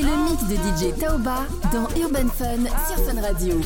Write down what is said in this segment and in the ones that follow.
C'est le mix de DJ Taoba dans Urban Fun sur Fun Radio.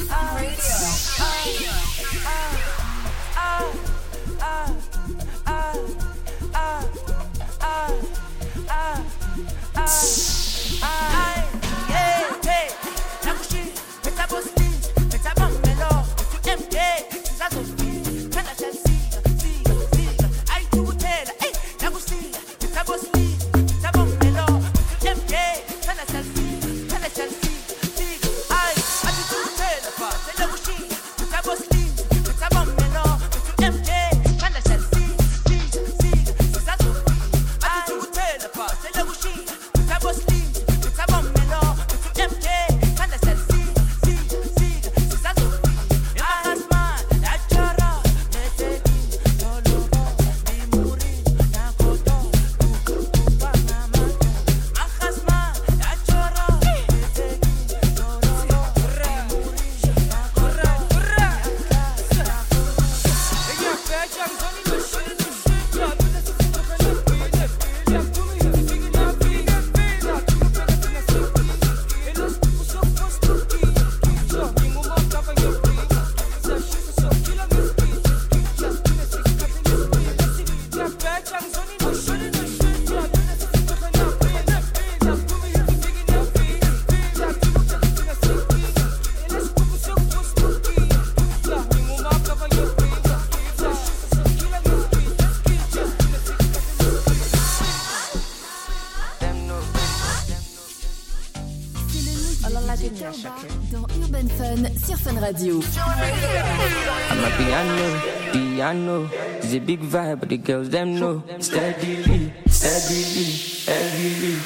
I'm a piano, piano. It's a big vibe, but the girls them know. Steadily, steadily, heavily.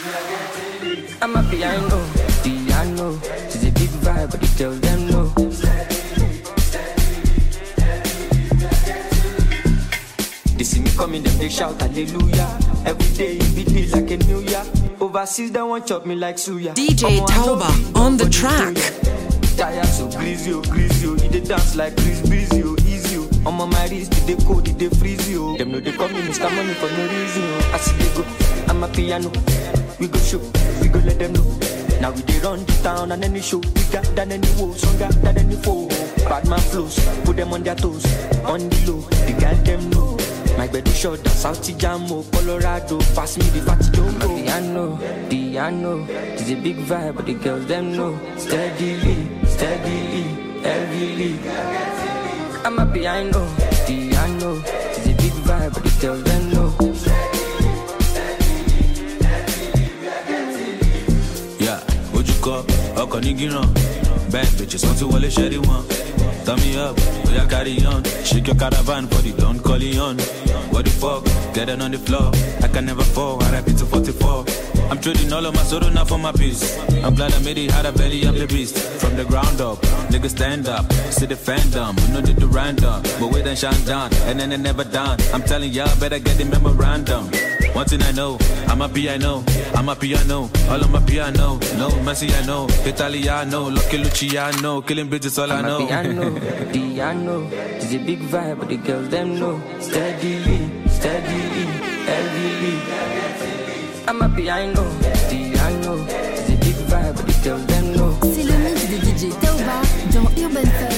I'm a piano, piano. It's a big vibe, but the girls them know. They see me coming, them they shout hallelujah. Every day it be like a new year. Overseas, they want chop me like suya. DJ Tauba on the track. Tired so greasy, oh, greasy, oh. He dey dance like Chris Breezy, oh, easy, oh. I'm on my wrist, they cold, they freeze, oh. Them know they call me Mr. Money for no reason, oh. I see they go, I'm a piano. We go show, we go let them know. Now we dey run the town and any show bigger than any woe, stronger than any foe. Bad man flows, put them on their toes, on the low, the girl them know. My bed is short, South Jamo, oh. Colorado, pass me the fatty jumbo. Oh. Piano, piano, it's a big vibe, but the girls them know. Steadily, steadily, heavily. I'm a piano, piano, it's a big vibe, but girls them know. Yeah, ojú kọ ọkọ̀ ní gíràn bad bitches wọ́n ti wọlé ṣẹ́rí wọn. Turn me up, we are carry on. Shake your caravan for the Don Corleone. What the fuck? Get it on the floor. I can never fall. I rap it to 44. I'm trading all of my sorrow now for my peace. I'm glad I made it, had a belly, I'm the beast. From the ground up, niggas stand up, see the fandom. Know they do random, but we then shine down, and then they never done. I'm telling y'all, better get the memorandum. One thing I know, I'm a piano, I'm a piano, all on my piano. No, Messi I know, Italiano, Lucky Luciano, killing bitches all I I'm know. a piano, piano, it's a big vibe, but the girls them know. Steady, heavily. I'm a piano, piano. It's a big vibe, but they tell them no. C'est le mix de DJ Taoba dans Urban Fun.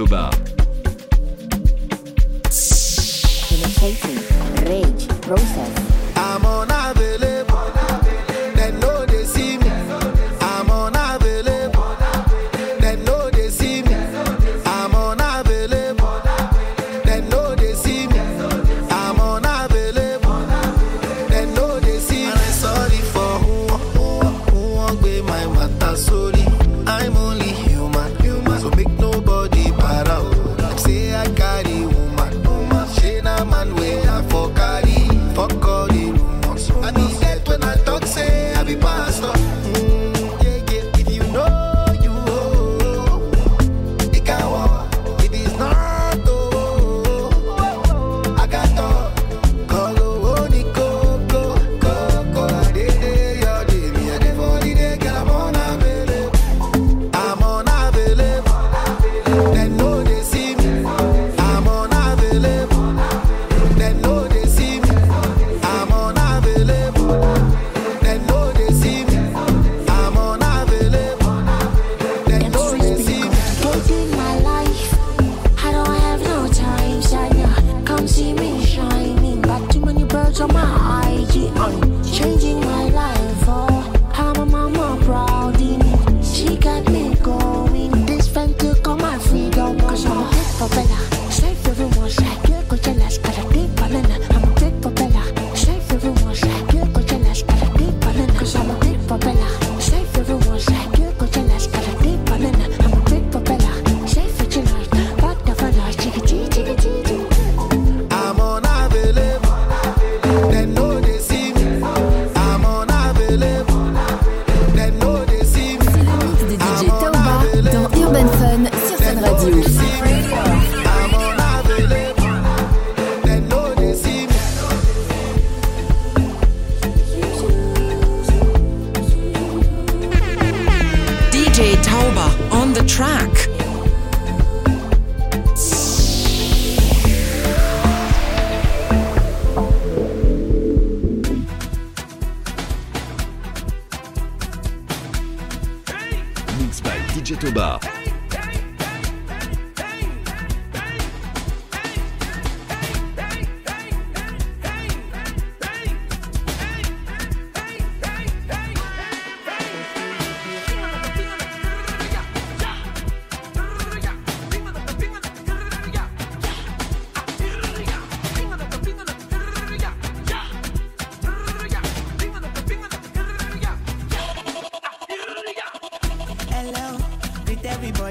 Octobar. Rage, process.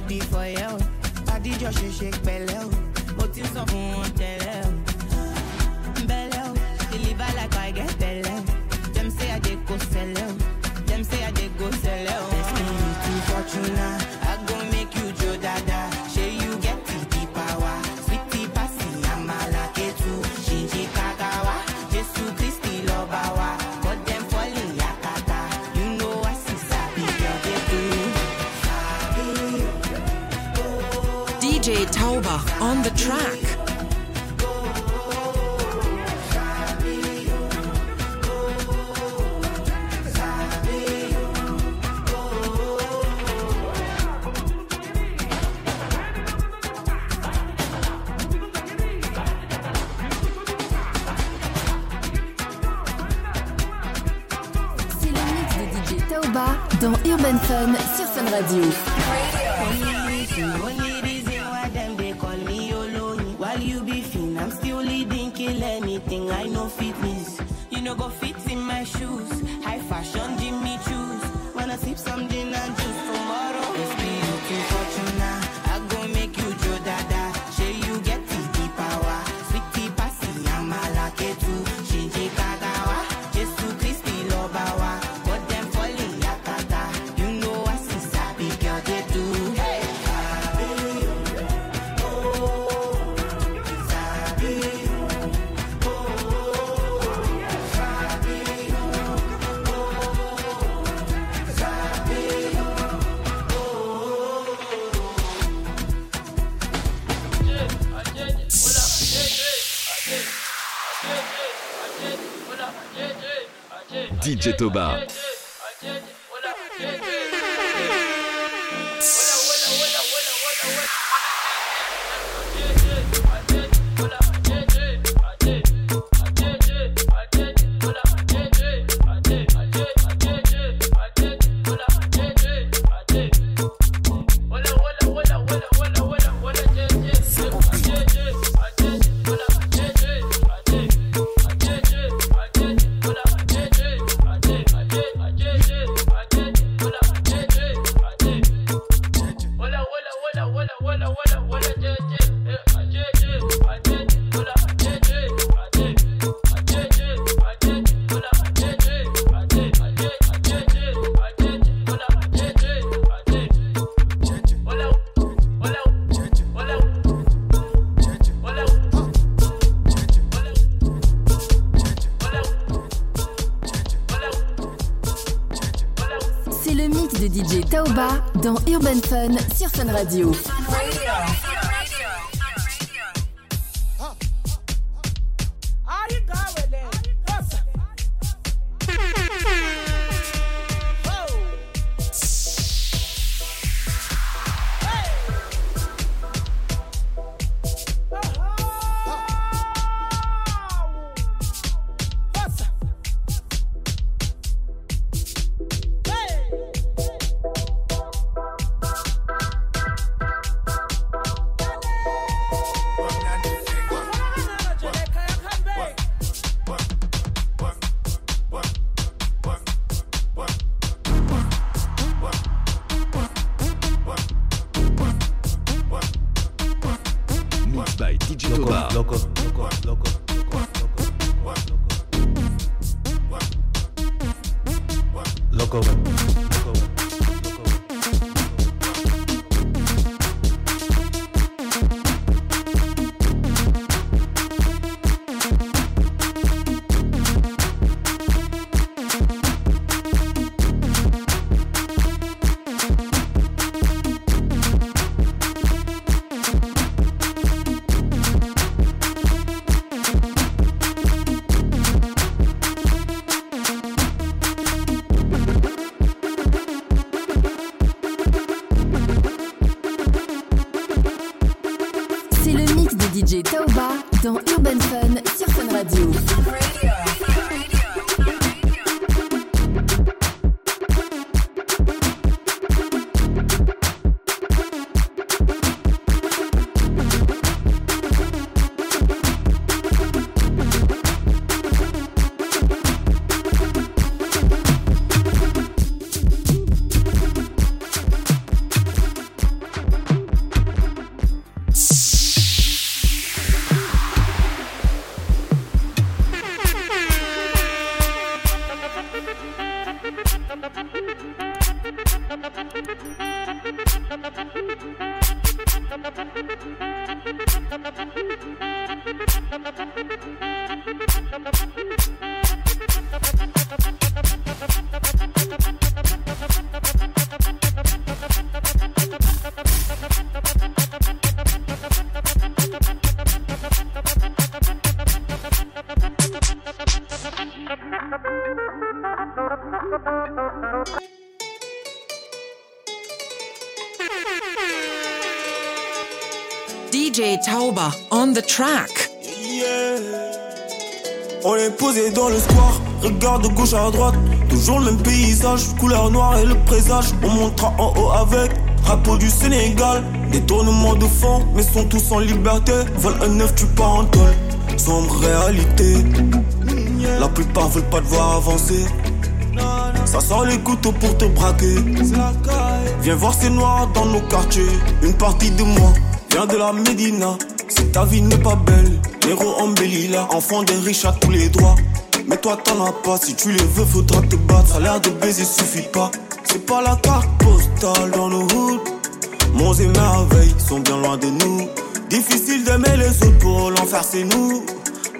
body for you. Adijọ́ ṣe ṣe pẹ̀lẹ́ o, mo ti sọ fún wọn tẹ́lẹ̀ oh. o. Oh. Deliver like I get. On the track. dans Urban Fun sur Sun Radio. I know fitness. You know, go fit in my shoes. High fashion, Jimmy choose. Wanna sip something and juice tomorrow. DJ Toba. Dans Urban Fun sur Sun Radio. On the track. On est posé dans le square, regarde de gauche à droite. Toujours le même paysage, couleur noire et le présage. On montera en haut avec Drapeau du Sénégal, détournement de fond, mais sont tous en liberté. Vol un neuf, tu pars en tôle, sombre réalité. La plupart veulent pas te voir avancer. Ça sort les couteaux pour te braquer. Viens voir ces noirs dans nos quartiers. Une partie de moi vient de la Médina. Si ta vie n'est pas belle, héros embellis là, enfant des riches à tous les droits. Mais toi t'en as pas, si tu les veux, faudra te battre. Ça l'air de baiser suffit pas. C'est pas la carte postale dans nos hoods. Monts et merveilles sont bien loin de nous. Difficile d'aimer les autres pour l'enfer, c'est nous.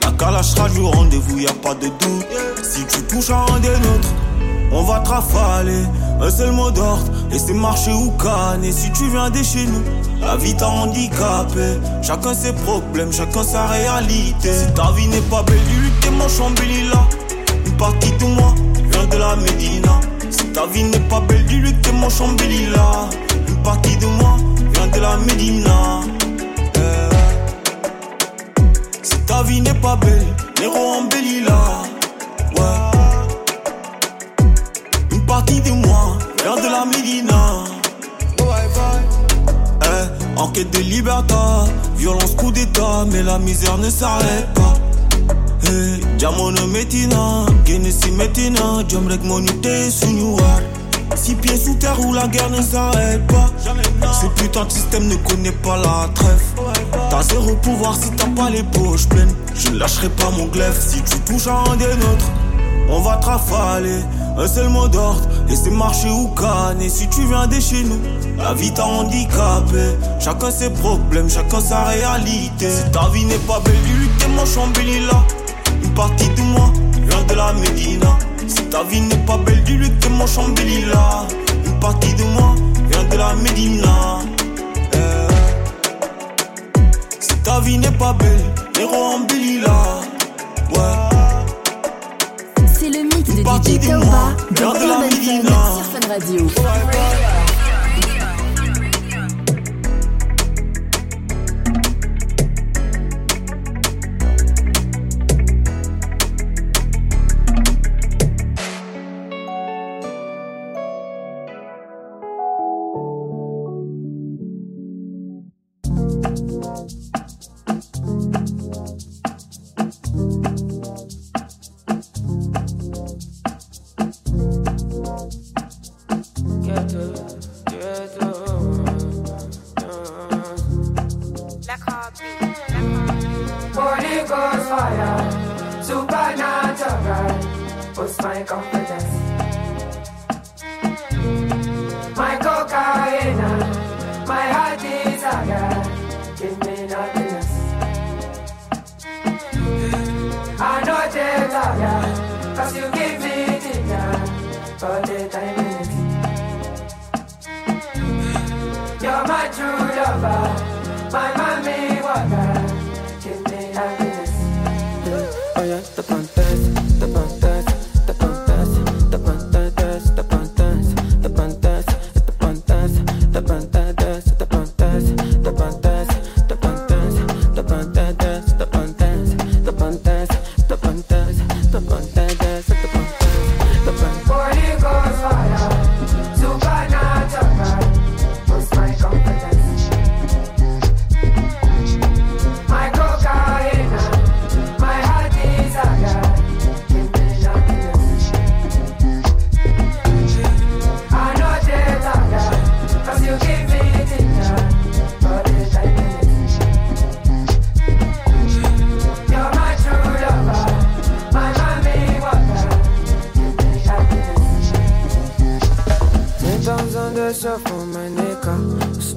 La calage sera du rendez-vous, y a pas de doute. Si tu touches à un des nôtres, on va te rafaler. Un seul mot d'ordre, et c'est marcher ou canner. Si tu viens de chez nous, la vie t'a handicapé. Chacun ses problèmes, chacun sa réalité. Si ta vie n'est pas belle, que t'es mon chambéli là. Une partie de moi vient de la Médina. Si ta vie n'est pas belle, dis-lui que t'es mon chambéli là. Une partie de moi vient de la Médina. Eh. Si ta vie n'est pas belle, Néro embellit là. Ouais. Une partie de moi vient de la Médina. En quête de liberté, violence, coup d'état, mais la misère ne s'arrête pas. Hey, Diamono metina, Genesis metina, Jamrek monité sous noir. Six pieds sous terre où la guerre ne s'arrête pas. Ce putain de système ne connaît pas la trêve. T'as zéro pouvoir si t'as pas les poches pleines. Je ne lâcherai pas mon glaive si tu touches à un des nôtres. On va te rafaler, un seul mot d'ordre, et c'est marcher ou canner. Si tu viens de chez nous, la vie t'a handicapé. Chacun ses problèmes, chacun sa réalité. Si ta vie n'est pas belle, t'es mon chambéli là. Une partie de moi vient de la Médina. Si ta vie n'est pas belle, t'es mon chambéli là. Une partie de moi vient de la Médina. Eh. Si ta vie n'est pas belle, Néro embellit là. Ouais. C'est le mythe de DJ Taoba moi de la Médina. sur Fun Radio.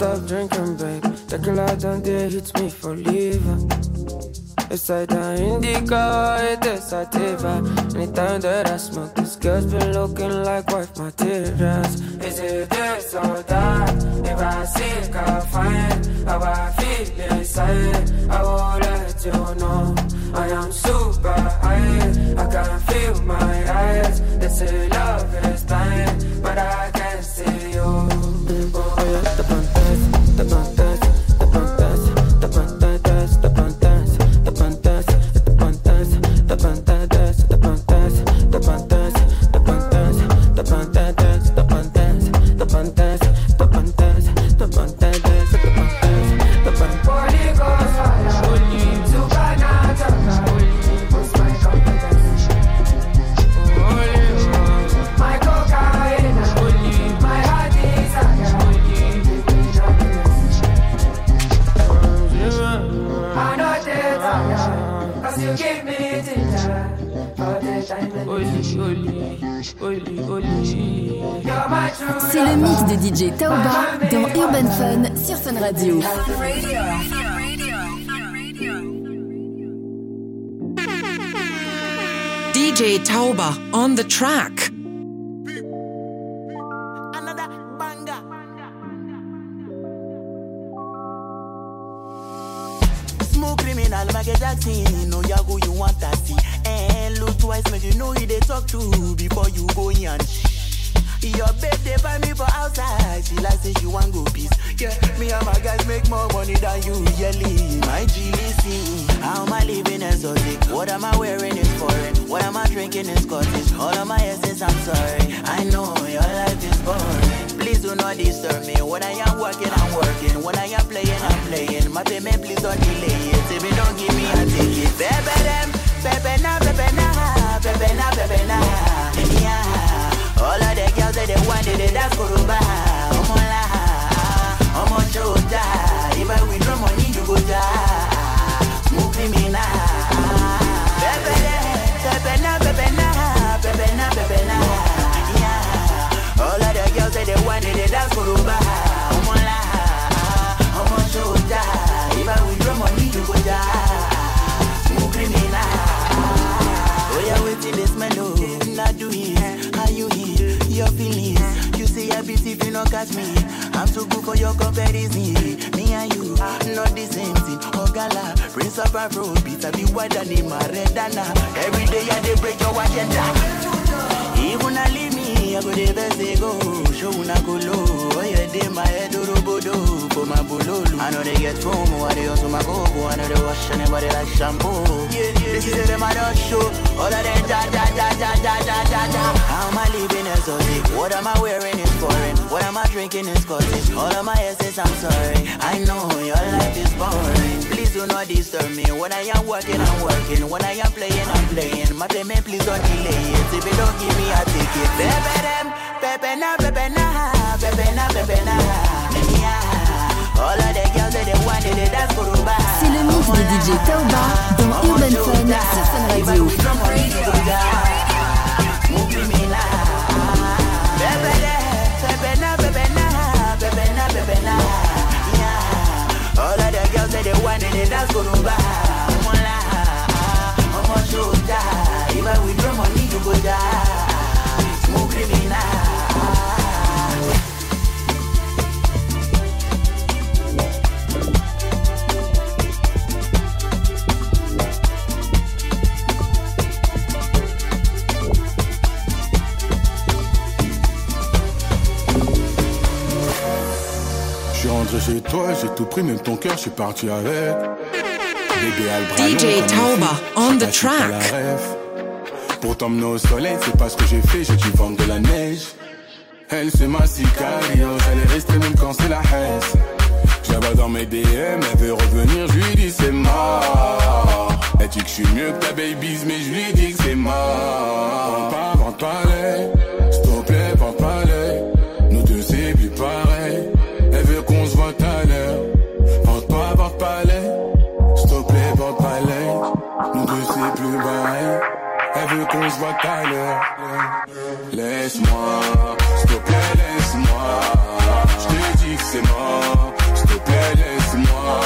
Stop drinking, babe. Tequila down there hits me for leaving. It's like the indica, it is sativa. Anytime that I smoke, this girl's been looking like wife materials. Is it this or that? If I seek, I find how I feel inside. I will let you know I am super high. I can feel my eyes. They say love is blind, mix de DJ Taoba dans Urban Fun sur Fun Radio. DJ Tauba on the track. Smooth criminal, Michael Jackson. No, ya who you want to see. And look twice, make you know who they talk to before you go in. Your babe, they buy me for outside. She like say she want go peace. Yeah, me and my guys make more money than you. Yearly, my G, listen. How am I living exotic? What am I wearing is foreign. What am I drinking is Scottish. All of my essence, I'm if you not catch me. I'm too good for your comparison. Me and you, not the same thing. Oh gala, Prince of a road, a be wider than my redana. Every day I dey break your agenda. Even I leave me, I go the best they go. Show una go low. Oh yeah, dey my head oh, orobodo for my bololo. I know they get promo, oh, I dey hustle my go I know they wash anybody like shampoo. Yeah, yeah, this is them I don't show. All of them da da da da da da da da. How am I living exotic? What am I wearing is foreign. What am I drinking is Scottish. All of my essence, I'm sorry. I know your life is boring. Please do not disturb me. When I am working, I'm working. When I am playing, I'm playing. My payment, please don't delay it. If you don't give me a ticket, pepe them, pepe na, pepe na, pepe na, pepe na. All of the girls that they want they dance kuruba. C'est le mix de DJ Taoba dans Urban Fun sur Fun Radio. dey they and dance koroba ọmọla ọmọ i withdraw money you go die mo criminal. Chez toi, j'ai tout pris, même ton cœur, je suis parti avec. DJ Tauba on the track. Pour t'emmener au soleil, c'est pas ce que j'ai fait, j'ai dû vendre de la neige. Elle c'est ma sicario, elle est restée même quand c'est la haine. Vois dans mes DM, elle veut revenir, je lui dis c'est mort. Elle dit que je suis mieux que ta babies, mais je lui dis que c'est mort. Vente pas, vente pas Qu'on se voit tout à l'heure. Laisse-moi, s'il te plaît, laisse-moi. Je te dis que c'est mort. S'il te plaît, laisse-moi.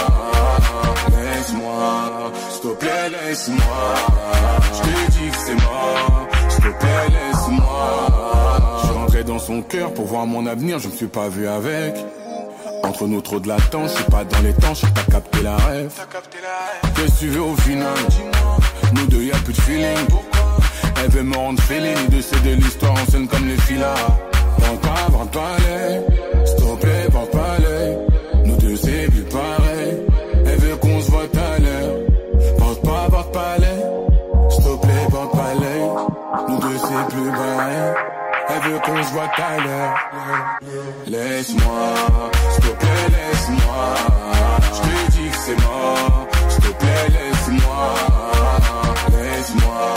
Laisse-moi, s'il te plaît, laisse-moi. Je te dis que c'est mort. S'il te plaît, laisse-moi. Je rentré dans son cœur pour voir mon avenir, je me suis pas vu avec. Entre nous trop de latence, je suis pas dans les temps, je pas capté la rêve. Qu'est-ce que tu veux au final? Nous deux y a plus de feeling. Elle veut me rendre feeling, de c'est de l'histoire en scène comme les filas. Vente pas, vente pas les, s'il te plaît, vente pas les. Nous deux c'est plus pareil. Elle veut qu'on se voit à l'heure. Vente pas, vente pas les, s'il te plaît, vente pas les. Nous deux c'est plus pareil. Elle veut qu'on se voit à l'heure. Laisse-moi, s'il te plaît, laisse-moi. Je te dis que c'est mort. S'il te plaît, laisse-moi. Laisse-moi,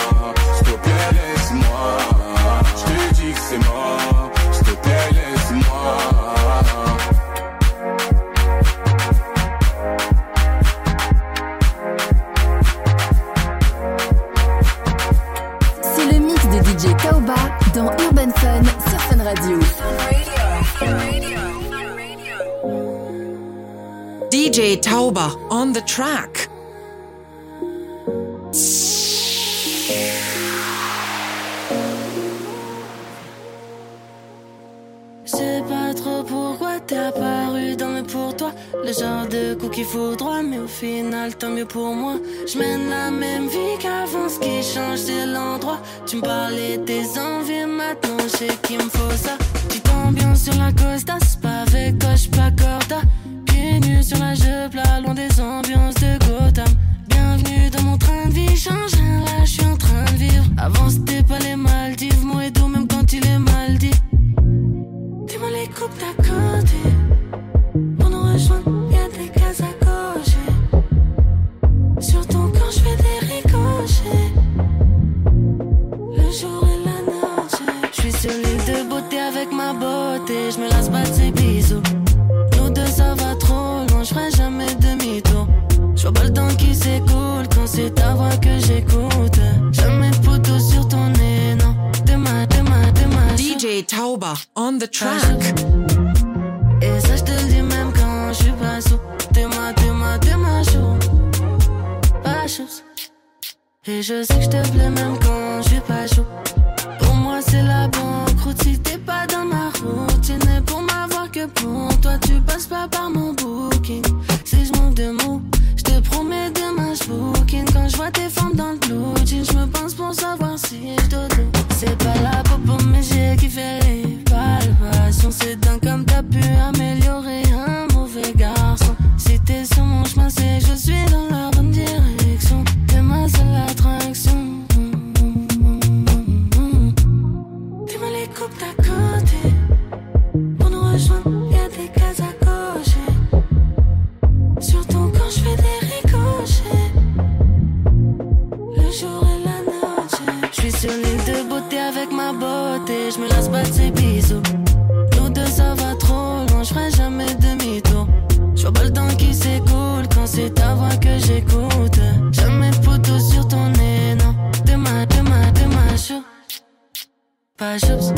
c'est le mythe de DJ Tauba dans Urban Sun Surfing Radio. DJ Tauba, on the track. Le genre de coup qu'il faut droit, mais au final, tant mieux pour moi. Je mène la même vie qu'avant, ce qui change, c'est l'endroit. Tu me parlais des envies, maintenant je sais qu'il me faut ça. Petite ambiance sur la costa, c'est pas avec toi, j'suis pas corda. Pieds nus sur la jupe, là, loin des ambiances de Gotham. Bienvenue dans mon train de vie, change rien, là, je suis en train de vivre. Avant, c'était pas les Maldives, Moedo, même quand il est mal dit. Dis-moi les coupes d'à côté. Beauté. Je me lasse pas de ces bisous. Nous deux, ça va trop loin. Je ferai jamais demi-tour. Je vois pas le temps qui s'écoule quand c'est ta voix que j'écoute. Jamais poteau sur ton nez, non. Demain, demain, demain. DJ Tauba on the track. Et ça, je te dis même quand je suis pas sous. T'es ma, t'es ma, t'es ma chou. Pas chose. Et je sais que je te plais même quand je suis pas chaud. Pour moi, c'est la banqueroute. Si t'es pas dans ma et toi, tu passes pas par mon booking. Si je manque de mots, je te promets demain, je booking. Quand je vois tes formes dans le blue jean, je me pense pour savoir si je. C'est pas la mes yeux qui fait les palpations. C'est dingue comme t'as pu Pas chose.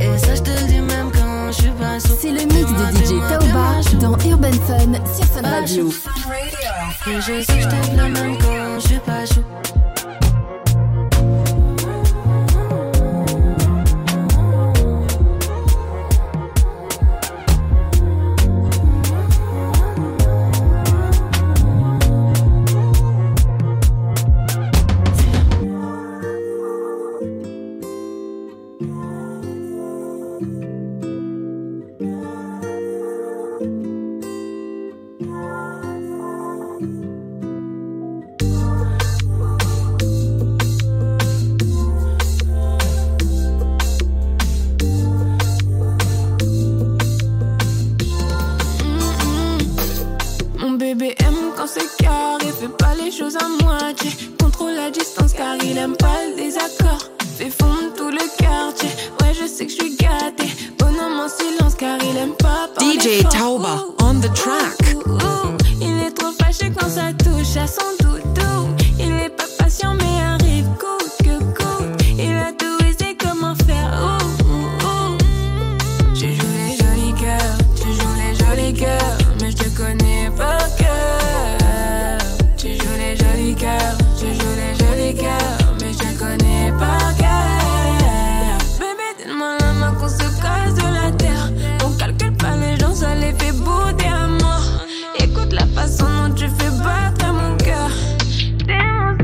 Et ça, je te le dis même quand je suis pas sous. C'est le mix de DJ Taoba dans Urban Fun sur Sun Radio. Et je sais que je même quand